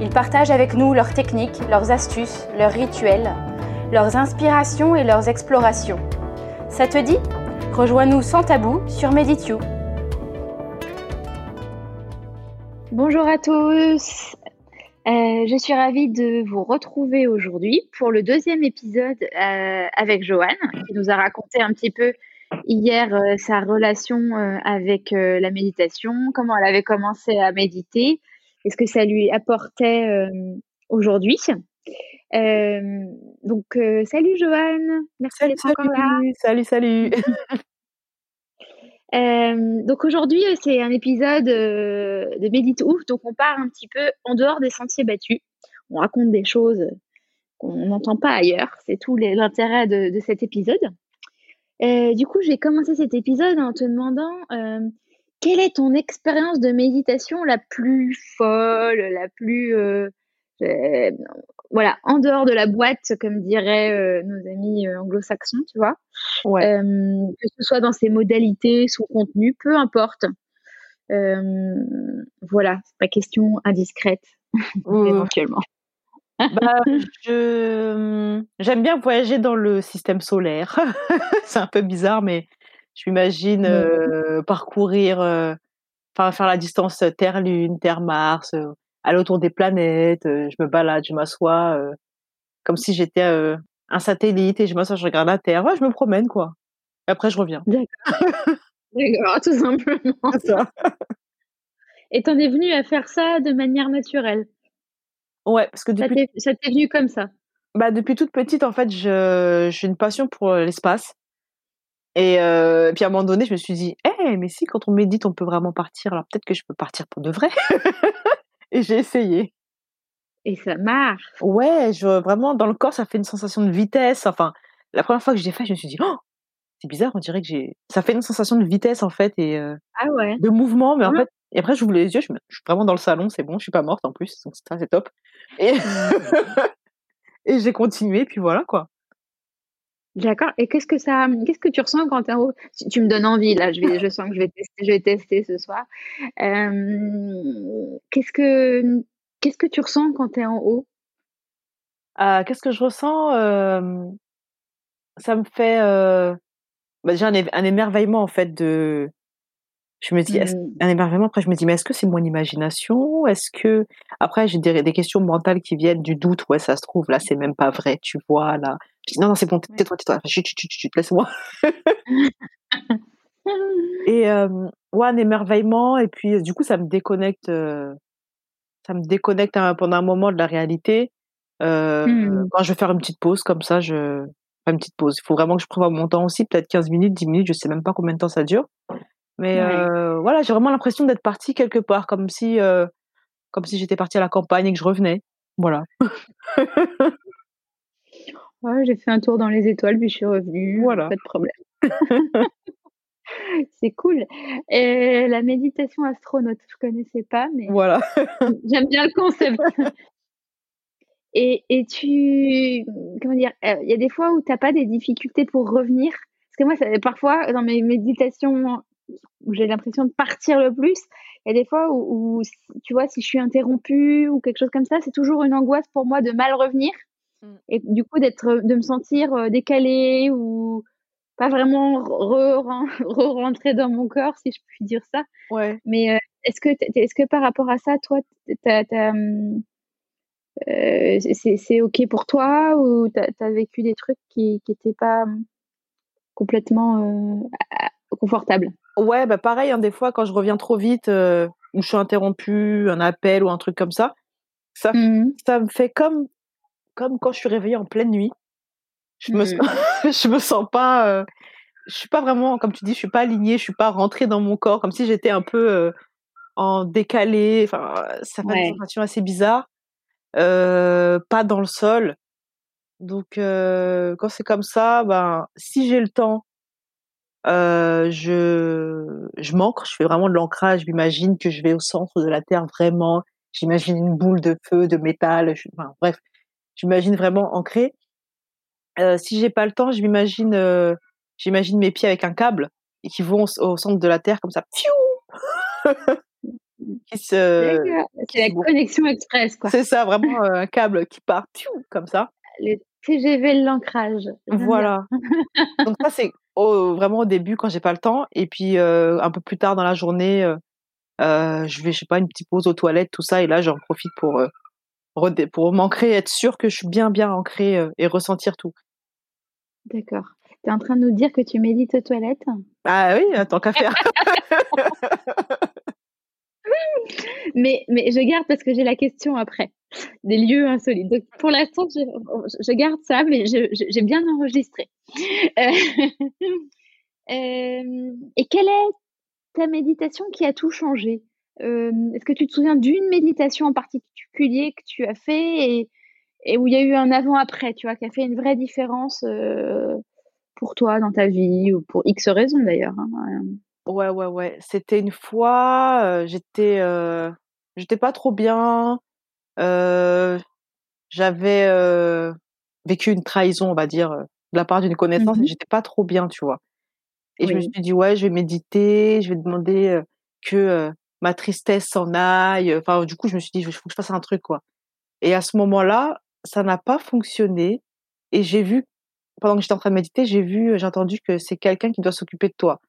Ils partagent avec nous leurs techniques, leurs astuces, leurs rituels, leurs inspirations et leurs explorations. Ça te dit? Rejoins-nous sans tabou sur Medityou. Bonjour à tous euh, je suis ravie de vous retrouver aujourd'hui pour le deuxième épisode euh, avec Joanne, qui nous a raconté un petit peu hier euh, sa relation avec la méditation, comment elle avait commencé à méditer, et ce que ça lui apportait aujourd'hui. donc, salut Joanne, merci d'être encore là. Salut, salut. Euh, donc aujourd'hui, c'est un épisode euh, de Médite Ouf. Donc on part un petit peu en dehors des sentiers battus. On raconte des choses qu'on n'entend pas ailleurs. C'est tout l'intérêt de, cet épisode. Euh, du coup, j'ai commencé cet épisode en te demandant quelle est ton expérience de méditation la plus folle, la plus voilà, en dehors de la boîte, comme diraient euh, nos amis euh, anglo-saxons, tu vois? Euh, que ce soit dans ses modalités, son contenu, peu importe. voilà, c'est pas question indiscrète, éventuellement. bah, je... J'aime bien voyager dans le système solaire. c'est un peu bizarre, mais je m'imagine parcourir, enfin faire la distance Terre-Lune, Terre-Mars, aller autour des planètes, je me balade, je m'assois comme si j'étais un satellite et je m'assois, je regarde la Terre. Ouais, je me promène, quoi. Et après, je reviens. D'accord. D'accord, tout simplement. Ça. Et t'en es venu à faire ça de manière naturelle? Ouais, parce que depuis... Ça t'est venu comme ça? Bah, Depuis toute petite, en fait, j'ai une passion pour l'espace. Et puis à un moment donné, je me suis dit, eh, mais si, quand on médite, on peut vraiment partir, alors peut-être que je peux partir pour de vrai. et j'ai essayé. Et ça marche. Ouais, je, vraiment, dans le corps, ça fait une sensation de vitesse. Enfin, la première fois que j'ai fait, je me suis dit, oh, c'est bizarre, on dirait que j'ai. Ça fait une sensation de vitesse, en fait, et euh, ah ouais. de mouvement. Mais en fait, et après, j'ouvre les yeux, je, suis vraiment dans le salon, c'est bon, je suis pas morte en plus, donc ça, c'est top. Et, mmh. et j'ai continué, puis voilà, quoi. D'accord. Et qu'est-ce que ça, qu'est-ce que tu ressens quand tu es en haut? Tu, me donnes envie là. Je vais, je sens que je vais tester, je vais tester ce soir. qu'est-ce que, qu'est-ce que tu ressens quand tu es en haut? Ah, Qu'est-ce que je ressens? Ça me fait bah, déjà un, un, émerveillement en fait de je me dis, mmh. un émerveillement? Après, je me dis, mais est-ce que c'est mon imagination? Est-ce que après, j'ai des, des, questions mentales qui viennent du doute. Ouais, ça se trouve là, c'est même pas vrai. Tu vois là. Je dis, non, non, c'est bon. Tais-toi, tais-toi. Chut, chut, chut, chut laisse-moi. et euh, ouais, un émerveillement. Et puis, du coup, ça me déconnecte. ça me déconnecte pendant un moment de la réalité. Euh, mmh. Quand je vais faire une petite pause comme ça, je une petite pause. Il faut vraiment que je prévoie mon temps aussi, peut-être 15 minutes, 10 minutes, je sais même pas combien de temps ça dure. Mais euh, voilà, j'ai vraiment l'impression d'être partie quelque part, comme si, euh, comme si j'étais partie à la campagne et que je revenais. Voilà. ouais, j'ai fait un tour dans les étoiles, puis je suis revenue. Voilà. Pas de problème. C'est cool. Et la méditation astronaute, je connaissais pas, mais voilà. j'aime bien le concept. Et, et tu, comment dire, euh, il y a des fois où tu n'as pas des difficultés pour revenir? Parce que moi, ça, parfois, dans mes méditations où j'ai l'impression de partir le plus. Il y a des fois où, tu vois, si je suis interrompue ou quelque chose comme ça, c'est toujours une angoisse pour moi de mal revenir. Mm. Et du coup, d'être, de me sentir euh, décalée ou pas vraiment re-rentrer dans mon corps, si je puis dire ça. Ouais. Mais euh, est-ce que, est-ce que par rapport à ça, toi, hum, euh, c'est, OK pour toi ou tu as, vécu des trucs qui n'étaient pas hum, complètement confortables? Ouais, bah pareil, hein, des fois, quand je reviens trop vite, euh, ou je suis interrompue, un appel ou un truc comme ça, ça, mmh ça me fait comme, comme quand je suis réveillée en pleine nuit. Je me, mmh. je me sens pas, euh, je suis pas vraiment, comme tu dis, je suis pas alignée, je suis pas rentrée dans mon corps, comme si j'étais un peu euh, en décalé. Enfin, ça fait une sensation assez bizarre. pas dans le sol. Donc quand c'est comme ça, ben si j'ai le temps, je je m'ancre, je fais vraiment de l'ancrage, je m'imagine que je vais au centre de la terre vraiment, j'imagine une boule de feu, de métal, enfin bref, j'imagine vraiment ancré. si j'ai pas le temps, je m'imagine j'imagine mes pieds avec un câble et qui vont au, centre de la terre comme ça. c'est la connexion express quoi. C'est ça, vraiment un câble qui part comme ça. Le TGV de l'ancrage. Voilà. Donc ça c'est vraiment au début quand j'ai pas le temps et puis un peu plus tard dans la journée je vais je sais pas une petite pause aux toilettes tout ça et là j'en profite pour pour m'ancrer être sûr que je suis bien bien ancrée et ressentir tout. D'accord. Tu es en train de nous dire que tu médites aux toilettes? Ah oui, tant qu'à faire. mais, mais je garde parce que j'ai la question après. Des lieux insolites. Donc pour l'instant, je, je, garde ça, mais j'ai bien enregistré. Euh, euh, et quelle est ta méditation qui a tout changé? euh, Est-ce que tu te souviens d'une méditation en particulier que tu as fait et, et où il y a eu un avant-après, tu vois, qui a fait une vraie différence pour toi dans ta vie ou pour X raisons d'ailleurs hein, Ouais, ouais, ouais. C'était une fois, j'étais, j'étais pas trop bien. j'avais vécu une trahison, on va dire, de la part d'une connaissance, et mmh j'étais pas trop bien, tu vois. Et je me suis dit, ouais, je vais méditer, je vais demander que ma tristesse s'en aille. Enfin, du coup, je me suis dit, il faut que je fasse un truc, quoi. Et à ce moment-là, ça n'a pas fonctionné. Et j'ai vu, pendant que j'étais en train de méditer, j'ai vu, j'ai entendu que c'est quelqu'un qui doit s'occuper de toi.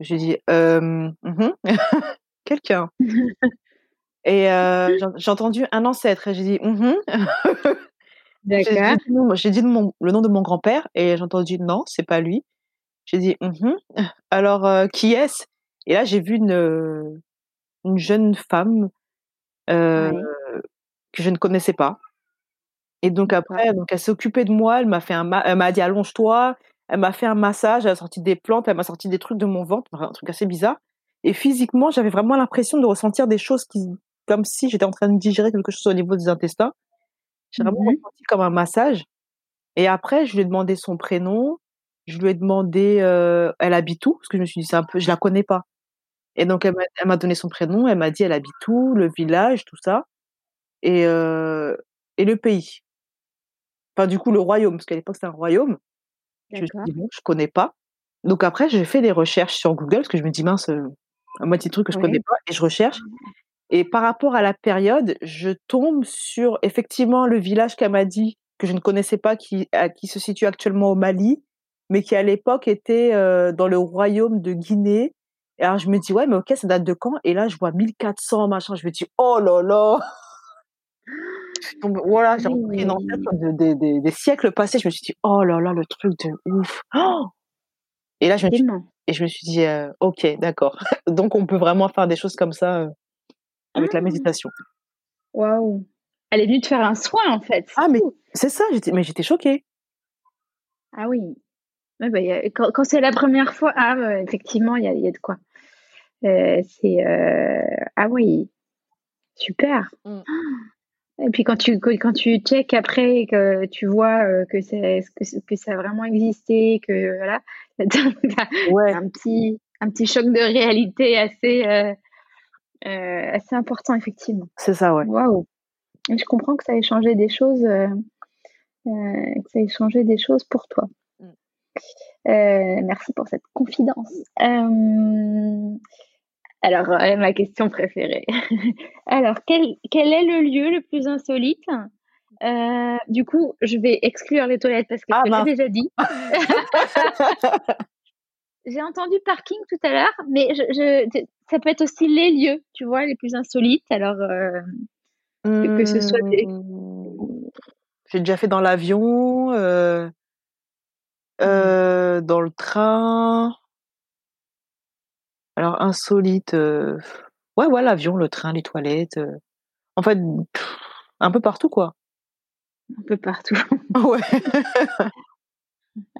J'ai dit, euh, quelqu'un. et euh, j'ai entendu un ancêtre et j'ai dit, mmh D'accord. J'ai dit, le nom de mon grand-père et j'ai entendu, non, c'est pas lui. J'ai dit, mmh alors euh, qui est-ce? Et là, j'ai vu une, une jeune femme que je ne connaissais pas. Et donc après, donc elle s'est occupée de moi, elle m'a fait un, elle m'a dit allonge-toi, elle m'a fait un massage, elle a sorti des plantes, elle m'a sorti des trucs de mon ventre, un truc assez bizarre. Et physiquement, j'avais vraiment l'impression de ressentir des choses qui, comme si j'étais en train de digérer quelque chose au niveau des intestins. J'ai vraiment mmh ressenti comme un massage. Et après, je lui ai demandé son prénom. Je lui ai demandé, euh, elle habite où? Parce que je me suis dit, c'est un peu, je la connais pas. Et donc, elle m'a donné son prénom. Elle m'a dit, elle habite où Le village, tout ça. Et, euh, et le pays. Enfin, du coup, le royaume, parce qu'à l'époque, c'était un royaume. Je me suis dit, bon, je connais pas. Donc après, j'ai fait des recherches sur Google parce que je me dis, mince, euh, un moitié truc que je connais pas et je recherche. Et par rapport à la période, je tombe sur effectivement le village qu'elle m'a dit que je ne connaissais pas, qui, qui se situe actuellement au Mali, mais qui à l'époque était euh, dans le royaume de Guinée. Et alors je me dis, ouais, mais ok, ça date de quand? Et là, je vois 1400, machin. Je me dis, oh là là Donc voilà, j'ai repris une ancêtre de, des siècles passés. Je me suis dit, oh là là, le truc de ouf. Oh et là, je me suis, et je me suis dit, euh, ok, d'accord. Donc, on peut vraiment faire des choses comme ça euh, avec la ah! méditation. Waouh. Elle est venue te faire un soin, en fait. Ah, mais c'est ça, j'étais, mais j'étais choquée. Ah oui. bah, quand, c'est la première fois, ah, effectivement, il y a, y a, de quoi. Euh, c'est. Ah oui. Super. Mmh. Et puis quand tu quand tu check après que tu vois euh, que c'est que, que, ça a vraiment existé que voilà ouais. un petit un petit choc de réalité assez euh, euh, assez important effectivement. C'est ça ouais. Waouh. Je comprends que ça ait changé des choses que ça ait changé des choses pour toi. Mm. merci pour cette confidence. Alors, euh, ma question préférée. Alors, quel, quel, est le lieu le plus insolite? Euh, Du coup, je vais exclure les toilettes parce que ah, je l'ai déjà dit. J'ai entendu parking tout à l'heure, mais je, ça peut être aussi les lieux, tu vois, les plus insolites. Alors, euh, que ce soit des... Mmh. J'ai déjà fait dans l'avion, mmh. dans le train. Alors insolite, ouais, ouais, l'avion, le train, les toilettes, en fait, un peu partout, quoi. Un peu partout. Ouais.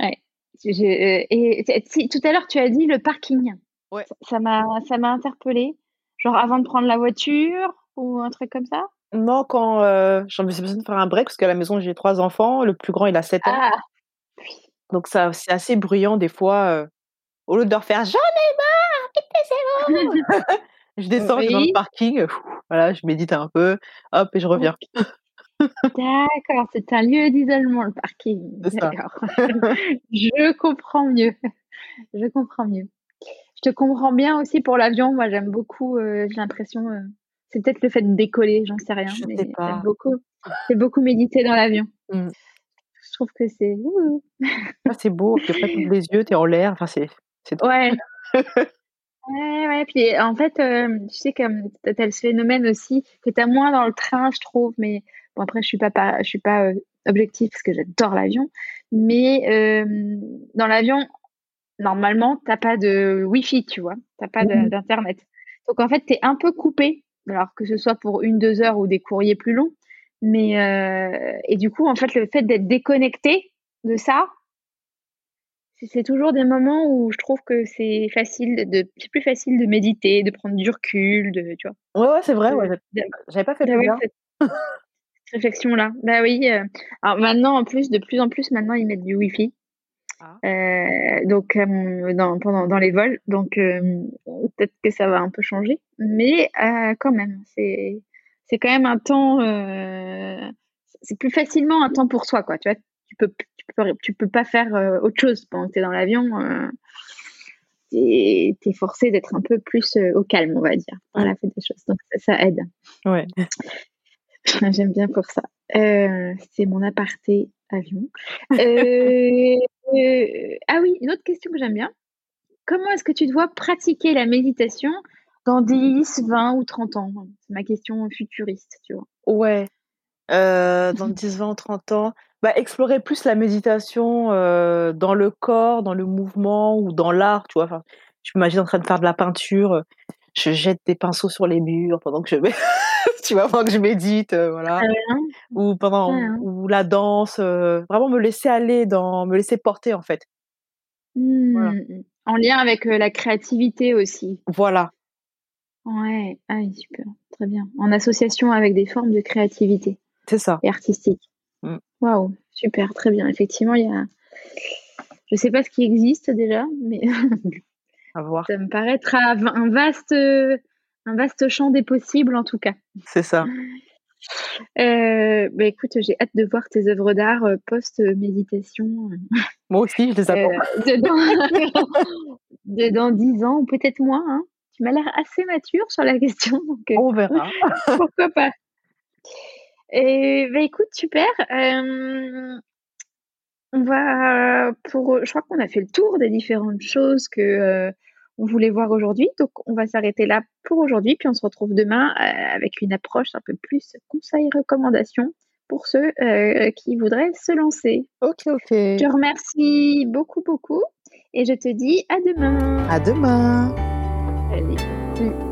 Ouais. et si tout à l'heure tu as dit le parking. Ouais. ça m'a ça m'a interpellée. Genre avant de prendre la voiture ou un truc comme ça? Non, quand, heu, j'en ai besoin de faire un break parce qu'à la maison, j'ai 3 enfants, le plus grand, il a 7 ans. Ah! Donc ça c'est assez bruyant des fois, au lieu de leur faire: «J'en ai marre, vite taisez-vous!» je descends, je vais dans le Oui. parking, voilà, je médite un peu, hop et je reviens. D'accord, c'est un lieu d'isolement, le parking. C'est. D'accord. Je comprends mieux. Je comprends mieux. Je te comprends bien aussi pour l'avion. Moi, j'aime beaucoup, heu, j'ai l'impression, heu, c'est peut-être le fait de décoller, j'en sais rien, Je mais sais pas. beaucoup j'aime beaucoup méditer dans l'avion. Mmh. Je trouve que c'est Ah, c'est beau, tu ouvres les yeux, tu es en l'air, enfin c'est c'est Ouais. Ouais, ouais, puis en fait, hem, tu sais comme tu as ce phénomène aussi que tu as moins dans le train, je trouve, mais bon après je suis pas pa je suis pas, heu, objective parce que j'adore l'avion, mais hem, dans l'avion, normalement, tu as pas de Wi-Fi, tu vois? Tu as pas de d'internet. Donc en fait, tu es un peu coupé, alors que ce soit pour 1-2 heures ou des courriers plus longs, mais heu et du coup, en fait, le fait d'être déconnecté de ça c'est toujours des moments où je trouve que c'est facile de c'est plus facile de méditer, de prendre du recul, de tu vois? Ouais, ouais, c'est vrai, ouais, j'avais pas fait cette réflexion-là. Bah oui, heu, alors maintenant, en plus, de plus en plus, maintenant, ils mettent du Wi-Fi. Ah. Heu, donc hem, dans pendant dans les vols, donc peut-être que ça va un peu changer, mais quand même, c'est c'est quand même un temps, c'est plus facilement un temps pour soi, quoi, tu vois? Tu peux tu peux tu peux pas faire, heu, autre chose pendant que tu es dans l'avion, heu, tu es forcé d'être un peu plus, heu, au calme, on va dire, la fête des choses, donc ça, ça aide. Ouais. J'aime bien pour ça. Heu, c'est mon aparté avion. Ah oui, une autre question que j'aime bien. Comment est-ce que tu te vois pratiquer la méditation dans 10-20 ou 30 ans? C'est ma question futuriste, tu vois? Ouais, heu, dans 10-20 ou 30 ans, bah, explorer plus la méditation, heu, dans le corps, dans le mouvement ou dans l'art, tu vois? Enfin, je m'imagine en train de faire de la peinture, heu, je jette des pinceaux sur les murs pendant que je tu vois? Pendant que je médite, heu, voilà. Très bien. Ou pendant bien. ou la danse, vraiment me laisser aller dans me laisser porter, en fait. Mmh mh. En lien avec, la créativité aussi. Voilà. Ouais, ah super, très bien. En association avec des formes de créativité C'est ça. et artistique. Waouh, super, très bien. Effectivement, il y a je sais pas ce qui existe déjà, mais À voir. ça me paraît être un vaste, heu, un vaste champ des possibles, en tout cas. C'est ça. Heu, bah, écoute, j'ai hâte de voir tes œuvres d'art, heu, post, heu, méditation, Moi aussi, je les attends. de dans 10 ans ou peut-être moins, hein. Tu m'as l'air assez mature sur la question, donc On verra. pourquoi pas? Et bah, écoute, super, on va pour, je crois qu'on a fait le tour des différentes choses que, on voulait voir aujourd'hui, donc on va s'arrêter là pour aujourd'hui, puis on se retrouve demain, avec une approche un peu plus conseils, recommandations pour ceux, qui voudraient se lancer. OK, Je OK. te remercie beaucoup, beaucoup et je te dis à demain. À demain. Salut.